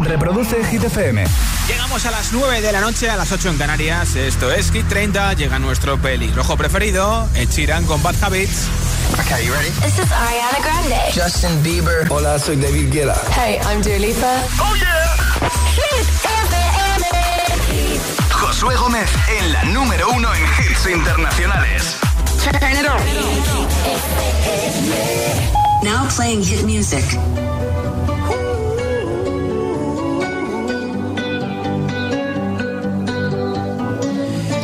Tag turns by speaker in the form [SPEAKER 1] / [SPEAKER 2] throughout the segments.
[SPEAKER 1] Reproduce Hit FM.
[SPEAKER 2] Llegamos a las 9 de la noche, a las 8 en Canarias. Esto es Hit 30. Llega nuestro pelirrojo preferido, Ed Sheeran con Bad Habits.
[SPEAKER 3] Okay, you ready?
[SPEAKER 4] This is Ariana Grande.
[SPEAKER 3] Justin Bieber.
[SPEAKER 1] Hola, soy David Guetta.
[SPEAKER 4] Hey, I'm Dua Lipa.
[SPEAKER 3] Oh yeah.
[SPEAKER 4] Hit FM.
[SPEAKER 1] Josué Gómez en la número uno en hits internacionales.
[SPEAKER 3] Turn it on.
[SPEAKER 5] Now playing hit music.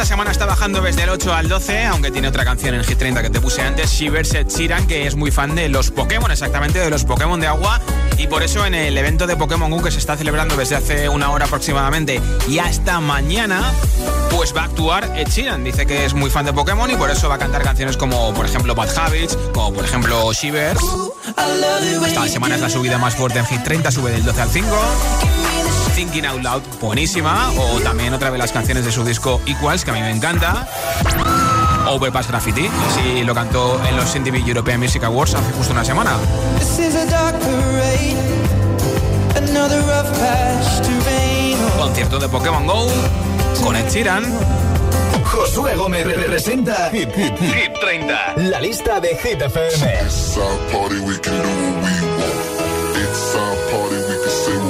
[SPEAKER 2] Esta semana, está bajando desde el 8 al 12, aunque tiene otra canción en Hit 30 que te puse antes, Shivers Sheeran, que es muy fan de los Pokémon, exactamente, de los Pokémon de agua, y por eso en el evento de Pokémon Go que se está celebrando desde hace una hora aproximadamente y hasta mañana, pues va a actuar Ed. Dice que es muy fan de Pokémon y por eso va a cantar canciones como, por ejemplo, Bad Habits, como por ejemplo Shivers. Esta semana es la subida más fuerte en Hit 30, sube del 12 al 5. Thinking Out Loud, buenísima. O también otra de las canciones de su disco Equals, que a mí me encanta. Overpass Graffiti, así lo cantó en los MTV European Music Awards hace justo una semana.
[SPEAKER 6] This is a dark parade, another rough patch to rain on.
[SPEAKER 2] Concierto de Pokémon Go con Ed Sheeran.
[SPEAKER 1] Josué Gómez representa Hit, Hit, Hit 30. La lista de Hit FM.
[SPEAKER 7] It's our party, we can do what we want. It's our party, we can say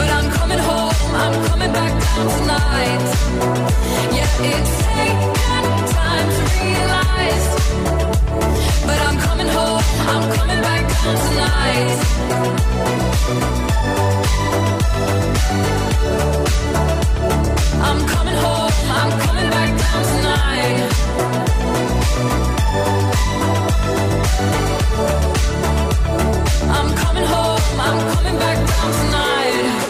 [SPEAKER 8] But I'm coming home, I'm coming back down tonight. Yeah, it's taken time to realize. But I'm coming home, I'm coming back down tonight. I'm coming home, I'm coming back down tonight. I'm coming home, I'm coming back down tonight.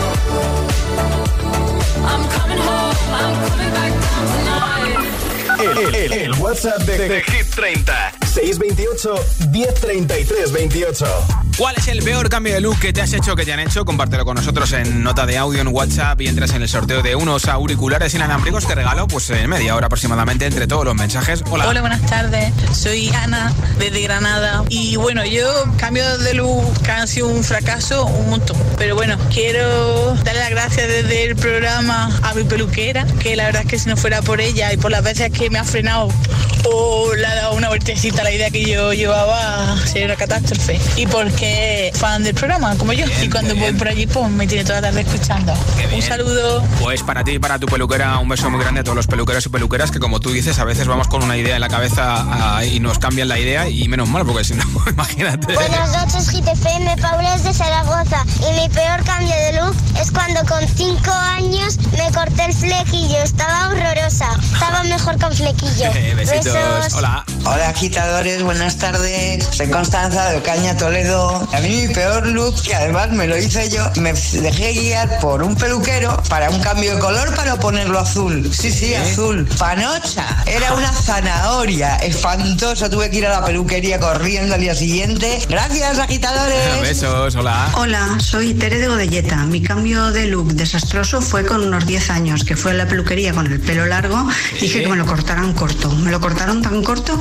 [SPEAKER 1] El, el- el WhatsApp de, de Hit 30 628 1033 28
[SPEAKER 2] ¿Cuál es el peor cambio de look que te has hecho, que te han hecho? Compártelo con nosotros en nota de audio en WhatsApp y entras en el sorteo de unos auriculares inalámbricos que regalo pues en media hora aproximadamente entre todos los mensajes. Hola.
[SPEAKER 9] Hola, buenas tardes. Soy Ana desde Granada. Y bueno, yo cambio de look que han sido un fracaso un montón. Pero bueno, quiero darle las gracias desde el programa a mi peluquera, que la verdad es que si no fuera por ella y por las veces que me ha frenado o le ha dado una vueltecita a la idea que yo llevaba, sería una catástrofe. Y porque es fan del programa, como yo. y cuando voy por allí, pues me tiene toda la tarde escuchando. Un saludo.
[SPEAKER 2] Pues para ti y para tu peluquera, un beso muy grande a todos los peluqueros y peluqueras que como tú dices, a veces vamos con una idea en la cabeza ah, y nos cambian la idea y menos mal, porque si no, imagínate.
[SPEAKER 10] Buenas noches, GTFM, Paula es de Zaragoza. Y mi peor cambio de look es cuando con 5 años me corté el flequillo. Estaba horrorosa. Estaba mejor con flequillo.
[SPEAKER 2] Eh, besitos. Hola.
[SPEAKER 11] Hola agitadores, buenas tardes. Soy Constanza de Ocaña, Toledo. A mí mi peor look, que además me lo hice yo, me dejé guiar por un peluquero para un cambio de color para ponerlo azul. Sí, sí, azul. Panocha. Era una zanahoria. Espantoso. Tuve que ir a la peluquería corriendo al día siguiente. Gracias, agitadores.
[SPEAKER 2] Besos, hola.
[SPEAKER 12] Hola, soy Tere de Godelleta. Mi cambio de look desastroso fue con unos 10 años, que fue en la peluquería con el pelo largo. Dije que me lo cortaran corto. Me lo cortaron tan corto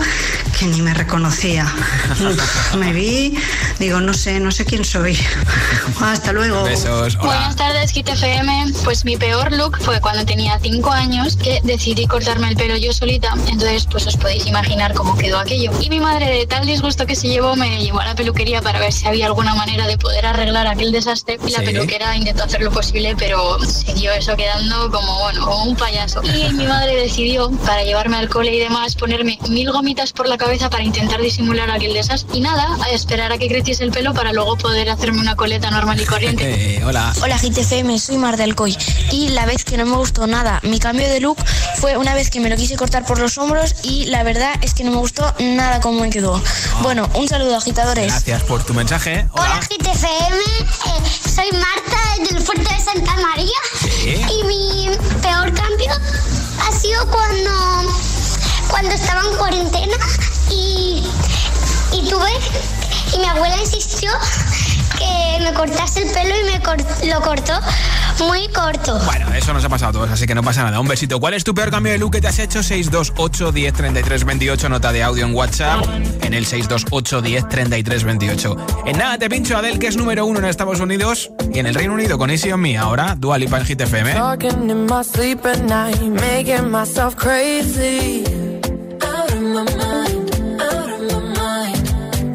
[SPEAKER 12] que ni me reconocía. Uf, me vi, digo, no sé, no sé quién soy. Hasta luego.
[SPEAKER 2] Besos, hola.
[SPEAKER 13] Buenas tardes, Kit FM. Pues mi peor look fue cuando tenía 5 años que decidí cortarme el pelo yo solita. Entonces, pues os podéis imaginar cómo quedó aquello. Y mi madre, de tal disgusto que se llevó, me llevó a la peluquería para ver si había alguna manera de poder arreglar aquel desastre. Y la
[SPEAKER 14] Sí.
[SPEAKER 13] peluquera intentó hacer lo posible, pero siguió eso quedando como, bueno, como un payaso. Y mi madre decidió, para llevarme al cole y demás, ponerme mil gomitas por la cabeza para intentar disimular aquel desastre. Y nada, a esperar a que creciese el pelo para luego poder hacerme una coleta normal y corriente.
[SPEAKER 2] Eh, hola.
[SPEAKER 15] Hola GTFM, soy Mar del Coy y la vez que no me gustó nada mi cambio de look fue una vez que me lo quise cortar por los hombros y la verdad es que no me gustó nada cómo me quedó. Bueno, un saludo agitadores.
[SPEAKER 2] Gracias por tu mensaje.
[SPEAKER 10] Hola, GTFM. eh, soy Marta del Fuerte de Santa María.
[SPEAKER 2] Sí.
[SPEAKER 10] Y mi peor cambio ha sido cuando, cuando estaba en cuarentena y, y tuve. Y mi abuela insistió que me cortase el pelo y me cor- lo cortó muy corto.
[SPEAKER 2] Bueno, eso nos ha pasado a todos, así que no pasa nada. Un besito. ¿Cuál es tu peor cambio de look que te has hecho? 628 10 33 28, nota de audio en WhatsApp en el 628 10 33 28. En nada te pincho Adel, que es número uno en Estados Unidos y en el Reino Unido con Easy on Me. Ahora, Dua Lipa en Hit FM.
[SPEAKER 16] Talking in my sleep at night, making myself crazy. Out of my mind,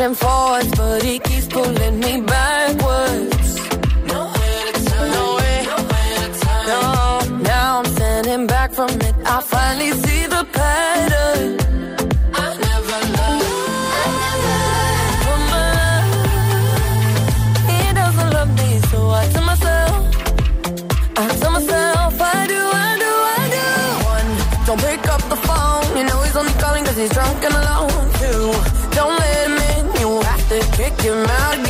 [SPEAKER 17] pushing forwards, but he
[SPEAKER 16] Your mouth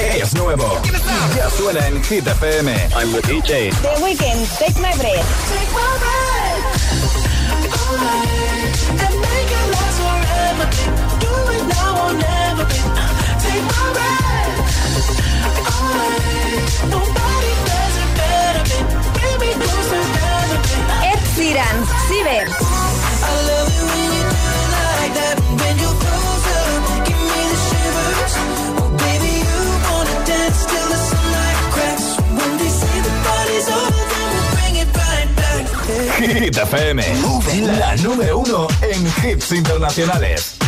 [SPEAKER 1] Es nuevo. Ya suena en Hit FM. I'm the DJ.
[SPEAKER 18] The Weeknd, Take My Breath. Take my breath. And make it last forever. Do it now or never. Take my breath. Nobody does it better. Bring me closer than Ed Sheeran, Ciber. I love it when you do it like that. When you're
[SPEAKER 1] Hit FM. La número uno en hits internacionales.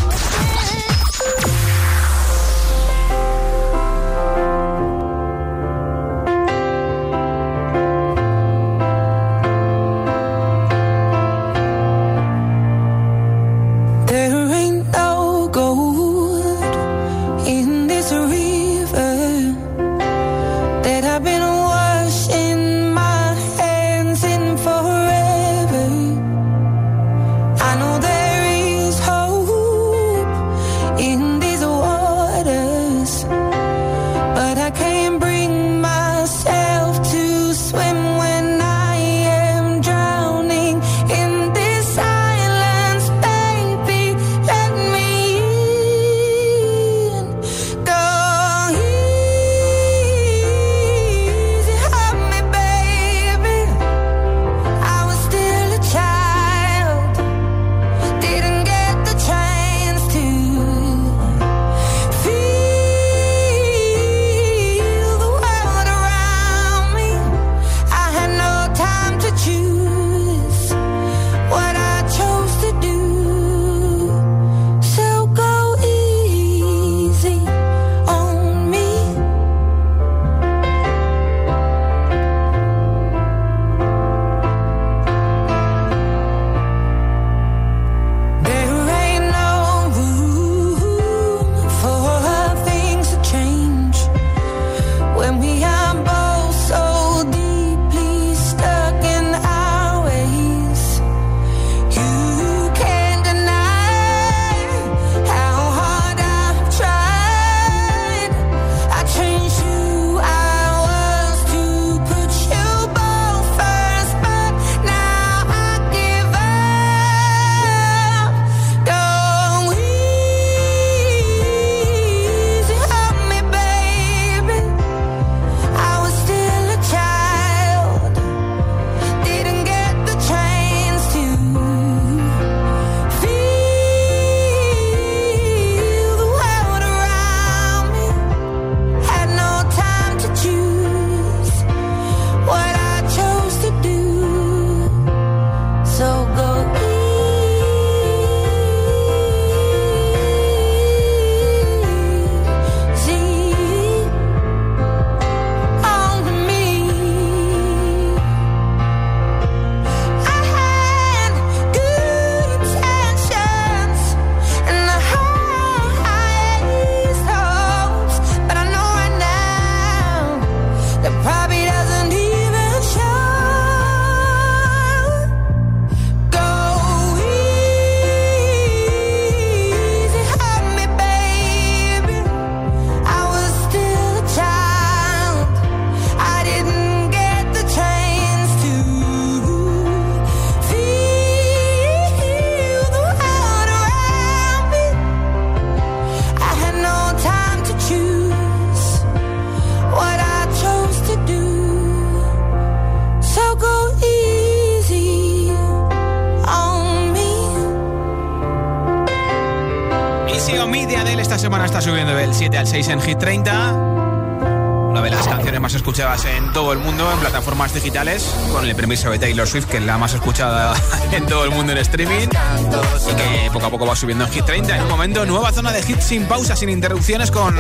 [SPEAKER 2] 6 en Hit 30. Una de las canciones más escuchadas en todo el mundo en plataformas digitales, con el permiso de Taylor Swift, que es la más escuchada en todo el mundo en streaming, y que poco a poco va subiendo en Hit 30. En un momento, nueva zona de hits sin pausa, sin interrupciones, con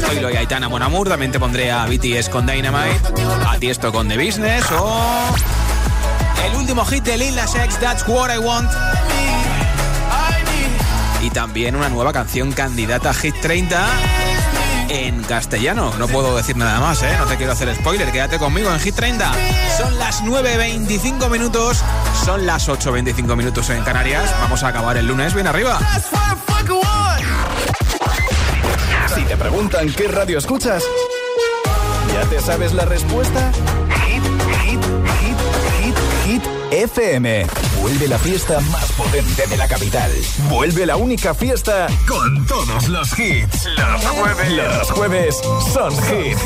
[SPEAKER 2] Zoilo y Aitana Monamur. También te pondré a BTS con Dynamite, a Tiesto con The Business, o el último hit de Lil Nas X, That's What I Want. Y también una nueva canción candidata Hit 30 en castellano. No puedo decir nada más, ¿eh? No te quiero hacer spoiler. Quédate conmigo en Hit 30. Son las 9.25 minutos. Son las 8.25 minutos en Canarias. Vamos a acabar el lunes bien arriba.
[SPEAKER 1] Si te preguntan qué radio escuchas? ¿Ya te sabes la respuesta? Hit, hit, hit, hit, hit FM. Vuelve la fiesta más potente de la capital. Vuelve la única fiesta con todos los hits. Los jueves. Los jueves son hit.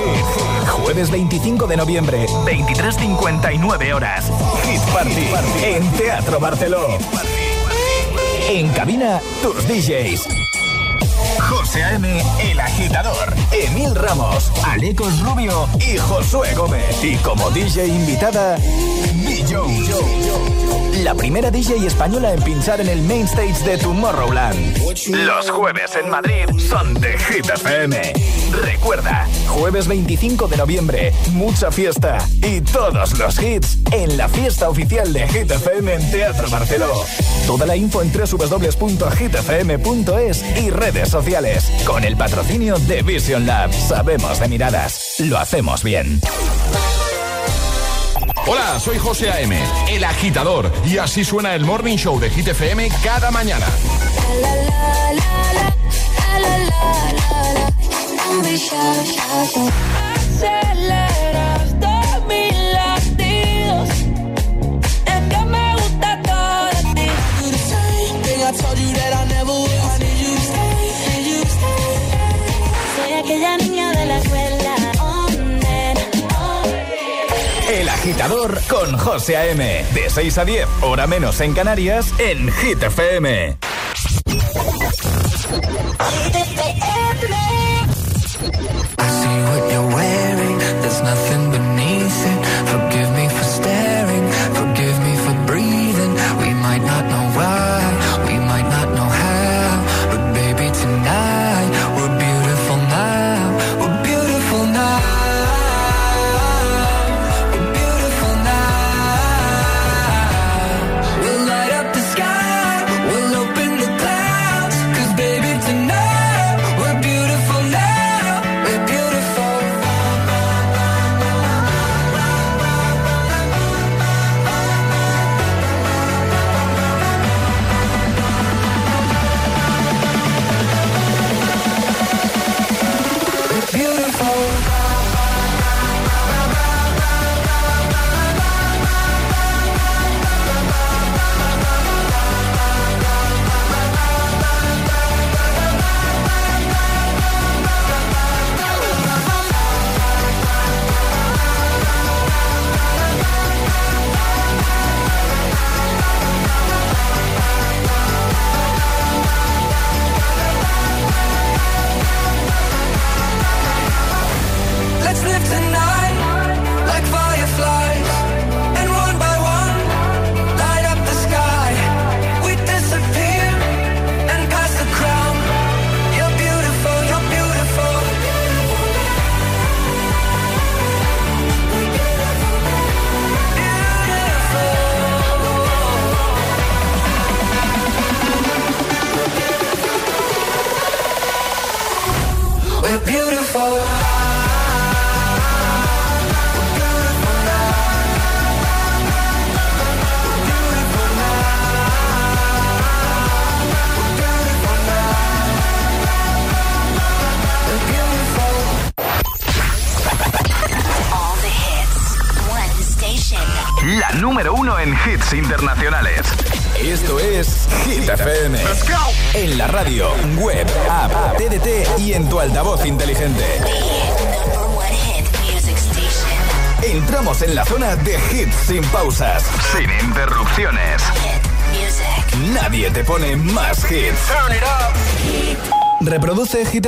[SPEAKER 1] Jueves 25 de noviembre, 23.59 horas. Hit Party en Teatro Barceló. En cabina, tus DJs. José A.M., El Agitador, Emil Ramos, Alecos Rubio y Josué Gómez. Y como DJ invitada, DJ. La primera DJ española en pinchar en el main stage de Tomorrowland. Los jueves en Madrid son de Hit FM. Recuerda, jueves 25 de noviembre, mucha fiesta y todos los hits en la fiesta oficial de Hit FM en Teatro Barceló. Toda la info en www.hitfm.es y redes sociales. Con el patrocinio de Vision Lab. Sabemos de miradas. Lo hacemos bien.
[SPEAKER 19] Hola, soy José A.M., el agitador, y así suena el Morning Show de Hit FM cada mañana.
[SPEAKER 1] Agitador con José A.M. De 6 a 10, hora menos en Canarias, en Hit FM.
[SPEAKER 20] Beautiful.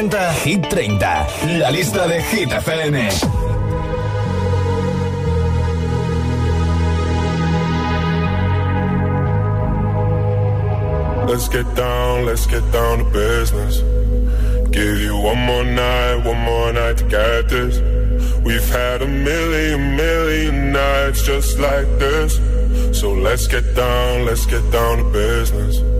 [SPEAKER 1] Presenta Hit 30, la lista de Hit FM.
[SPEAKER 7] Let's get down, let's get down to business. Give you one more night, one more night to get this. We've had a million, million nights just like this. So let's get down, let's get down to business.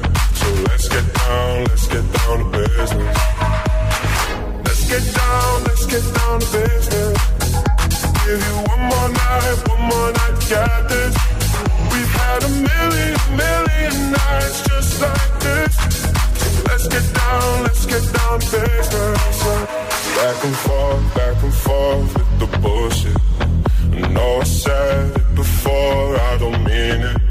[SPEAKER 7] Let's get down, let's get down to business. Let's get down, let's get down to business. Give you one more night, one more night to this. We've had a million, million nights just like this. Let's get down, let's get down to business. Back and forth, back and forth with the bullshit. I I said it before, I don't mean it.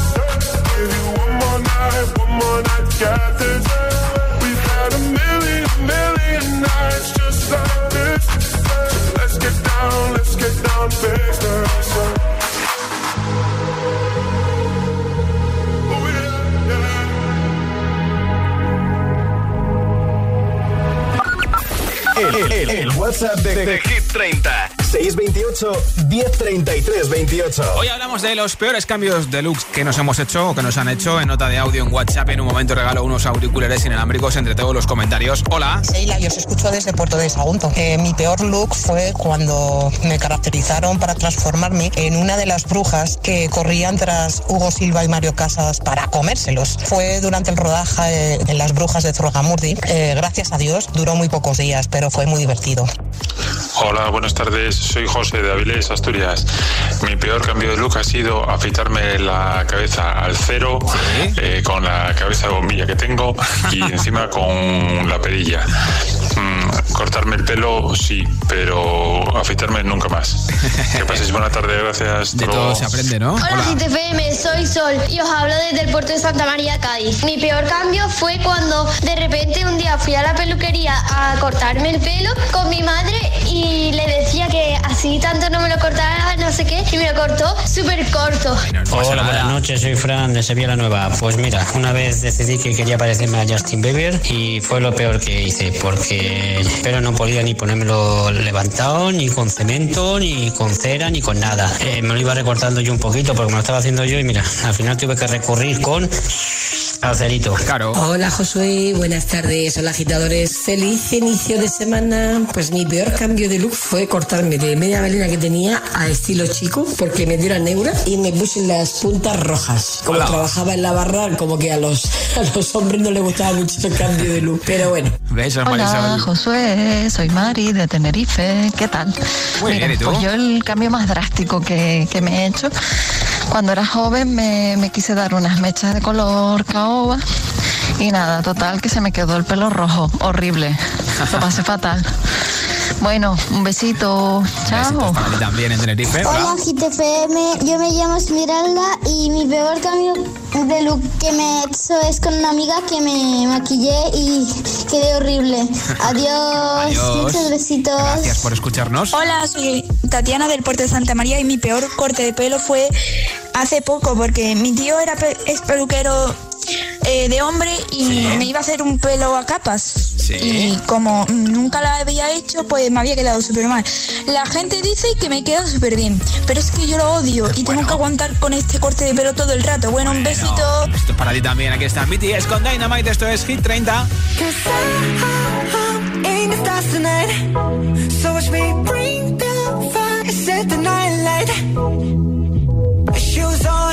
[SPEAKER 1] El, el- el WhatsApp de, de Hit 30. 628 1033 28.
[SPEAKER 2] Hoy hablamos de los peores cambios de looks que nos hemos hecho o que nos han hecho en nota de audio en WhatsApp. En un momento regalo unos auriculares inalámbricos entre todos los comentarios. Hola.
[SPEAKER 21] Sheila, yo os escucho desde Puerto de Sagunto. Eh, mi peor look fue cuando me caracterizaron para transformarme en una de las brujas que corrían tras Hugo Silva y Mario Casas para comérselos. Fue durante el rodaje en Las Brujas de Zugarramurdi. Eh, gracias a Dios, duró muy pocos días, pero fue muy divertido.
[SPEAKER 22] Hola, buenas tardes. Soy José de Avilés, Asturias. Mi peor cambio de look ha sido afeitarme la cabeza al cero, eh, con la cabeza de bombilla que tengo y encima con la perilla. Mm, cortarme el pelo, sí, pero afeitarme nunca más. Que paséis buena tarde, gracias.
[SPEAKER 2] De todo se aprende, ¿no?
[SPEAKER 10] Hola, GTFM, soy Sol y os hablo desde el puerto de Santa María, Cádiz. Mi peor cambio fue cuando de repente un día fui a la peluquería a cortarme el pelo con mi madre y le decía que así tanto no me lo cortara, no sé qué, y me lo cortó súper corto.
[SPEAKER 23] Hola, buenas noches, soy Fran de Sevilla la Nueva. Pues mira, una vez decidí que quería parecerme a Justin Bieber y fue lo peor que hice, porque el pelo no podía ni ponérmelo levantado, ni con cemento, ni con cera, ni con nada. Eh, me lo iba recortando yo un poquito porque me lo estaba haciendo yo y mira, al final tuve que recurrir con acerito.
[SPEAKER 2] Claro.
[SPEAKER 24] Hola Josué, buenas tardes, hola agitadores, feliz inicio de semana. Pues mi peor cambio de look fue cortarme de media melena que tenía a estilo chico porque me dio la neura y me puse las puntas rojas. Como
[SPEAKER 25] Hola.
[SPEAKER 24] trabajaba en la barra, como que a los, a los hombres no les gustaba mucho el cambio de look. Pero bueno.
[SPEAKER 2] Besos,
[SPEAKER 25] Hola. Josué, soy Mari de Tenerife. ¿Qué tal?
[SPEAKER 2] Muy
[SPEAKER 25] Mira,
[SPEAKER 2] bien, ¿y tú?
[SPEAKER 25] Pues yo el cambio más drástico que, que me he hecho, cuando era joven me, me quise dar unas mechas de color caoba y nada, total que se me quedó el pelo rojo, horrible. Lo pasé fatal. Bueno, un besito. Chao.
[SPEAKER 2] También en Tenerife.
[SPEAKER 10] Hola, GTFM, yo me llamo Esmeralda y mi peor cambio de look que me he hecho es con una amiga que me maquillé y quedé horrible. Adiós.
[SPEAKER 2] Adiós.
[SPEAKER 10] Muchos besitos.
[SPEAKER 2] Gracias por escucharnos.
[SPEAKER 26] Hola, soy Tatiana del Puerto de Santa María y mi peor corte de pelo fue hace poco porque mi tío era pe- es peluquero eh, de hombre y me iba a hacer un pelo a capas. Y como nunca la había hecho, pues me había quedado súper mal. La gente dice que me queda súper bien, pero es que yo lo odio y tengo que aguantar con este corte de pelo todo el rato. Bueno, un besito.
[SPEAKER 2] Esto es para ti también. Aquí está BTS con Dynamite. Esto es Hit 30.
[SPEAKER 6] in the stars tonight. So watch me bring the fire, set the night light.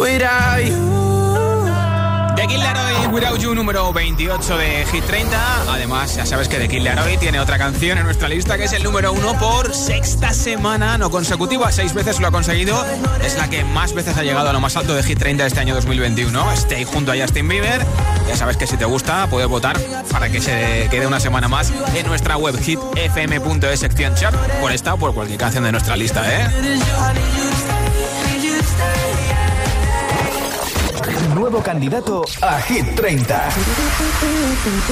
[SPEAKER 16] Without you.
[SPEAKER 2] The Kid Laroi, Without You, número 28 de Hit 30. Además, ya sabes que The Kid Laroi tiene otra canción en nuestra lista que es el número uno por sexta semana no consecutiva. Seis veces lo ha conseguido. Es la que más veces ha llegado a lo más alto de Hit 30 de este año 2021. Stay junto a Justin Bieber. Ya sabes que si te gusta, puedes votar para que se quede una semana más en nuestra web hitfm.es sección chart por esta o por cualquier canción de nuestra lista, ¿eh?
[SPEAKER 1] Nuevo candidato a Hit 30.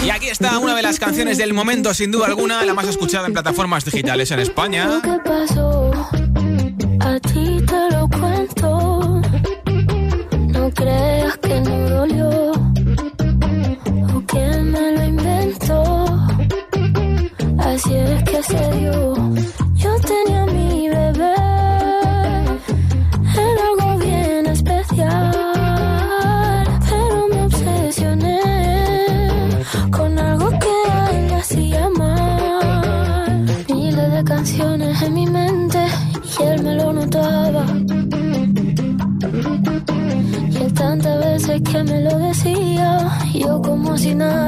[SPEAKER 2] Y aquí está una de las canciones del momento, sin duda alguna, la más escuchada en plataformas digitales en España.
[SPEAKER 8] ¿Qué pasó? A ti te lo cuento. No creas que no dolió. O que me lo inventó. Así es que se dio. Como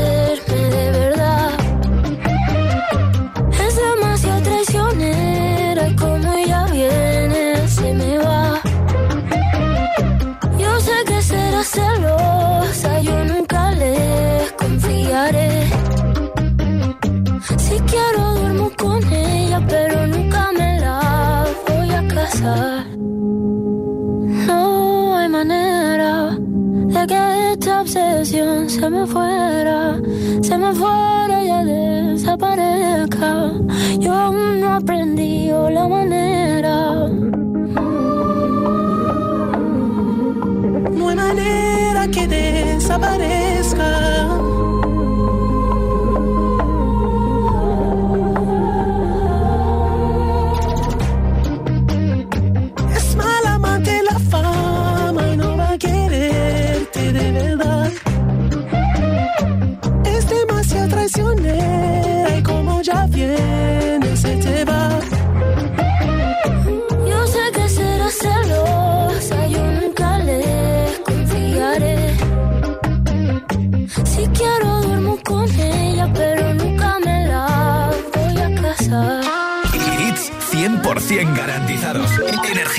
[SPEAKER 8] se me fuera, se me fuera ya desaparezca. Yo aún no aprendí la manera.
[SPEAKER 16] No hay manera que desaparezca.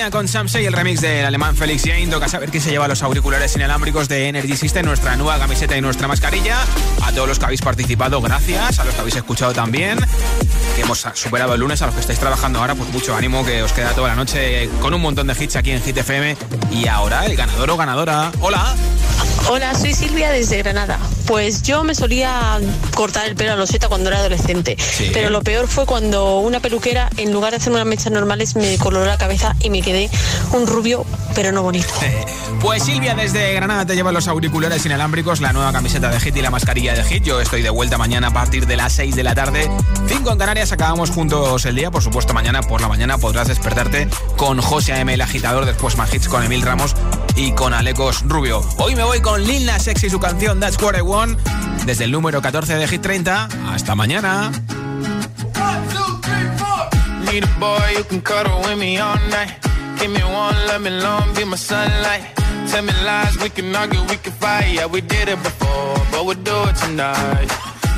[SPEAKER 2] Nia con Samsei, el remix del alemán Félix Jain. Toca saber quién se lleva los auriculares inalámbricos de Energy System, nuestra nueva camiseta y nuestra mascarilla. A todos los que habéis participado, gracias. A los que habéis escuchado también. Que hemos superado el lunes. A los que estáis trabajando ahora, pues mucho ánimo, que os queda toda la noche con un montón de hits aquí en Hit FM. Y ahora, el ganador o ganadora. Hola.
[SPEAKER 27] Hola, soy Silvia desde Granada. Pues yo me solía cortar el pelo a loseta cuando era adolescente, pero lo peor fue cuando una peluquera, en lugar de hacerme unas mechas normales, me coloró la cabeza y me quedé un rubio, pero no bonito.
[SPEAKER 2] Pues Silvia desde Granada te lleva los auriculares inalámbricos, la nueva camiseta de Hit y la mascarilla de Hit. Yo estoy de vuelta mañana a partir de las 6 de la tarde. 5 en Canarias, acabamos juntos el día. Por supuesto, mañana por la mañana podrás despertarte con José A.M. el agitador, después más hits con Emil Ramos y con Alecos Rubio. Hoy me voy con Lil Nas X y su canción That's What I Want desde el número 14 de Hit 30. Hasta mañana.
[SPEAKER 28] Tell me lies, we can argue, we can fight. Yeah, we did it before, but we'll do it tonight.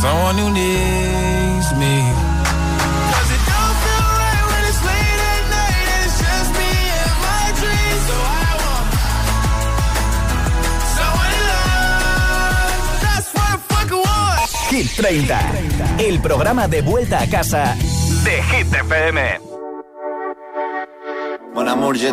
[SPEAKER 28] Someone who needs me. Cause it don't feel right when it's late at night and it's just me and my dreams. So I want someone to love. That's what I fucking want.
[SPEAKER 1] Hit 30, el programa de vuelta a casa de Hit FM.
[SPEAKER 29] Amour, je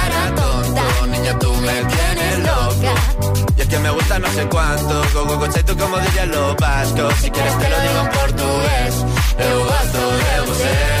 [SPEAKER 29] Y es que me gusta no sé cuánto, go go go tú como dirían los vascos. Si quieres te lo digo en portugués, eu gosto de você.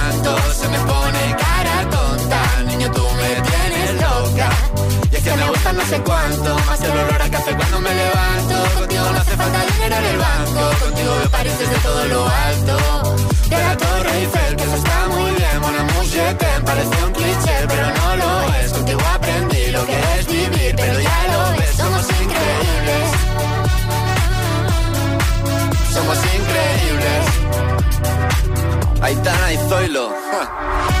[SPEAKER 29] que me gusta no sé cuánto. Más que el olor a café cuando me levanto. Contigo no hace falta dinero en el banco. Contigo veo París desde todo lo alto. De la Torre Eiffel, que eso está muy bien. Je t'aime, parece un cliché Pero no lo es, contigo aprendí lo que es vivir Pero ya lo ves, somos increíbles. Somos increíbles. Aitana y Zoilo. ja.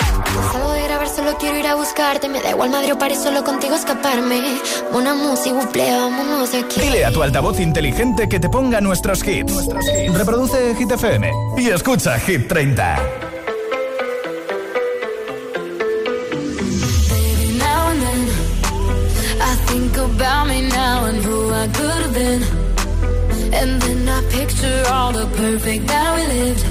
[SPEAKER 30] Salgo de grabar, solo quiero ir a buscarte, me da igual o París, solo contigo escaparme. Una música, buple, vámonos aquí.
[SPEAKER 1] Dile a tu altavoz inteligente que te ponga nuestros hits. Reproduce Hit FM y escucha Hit 30.
[SPEAKER 8] Baby, now and then I think about me now and who I could have been. And then I picture all the perfect that we lived.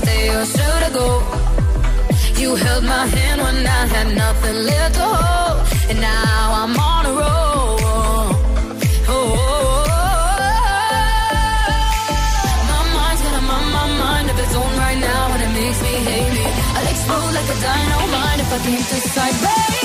[SPEAKER 8] Stay or should I go? You held my hand when I had nothing left to hold, and now I'm on a roll. Oh, oh, oh, oh. my mind's got a mind of its own right now, and it makes me hate me. I'll explode like a dynamite if I can't decide, baby.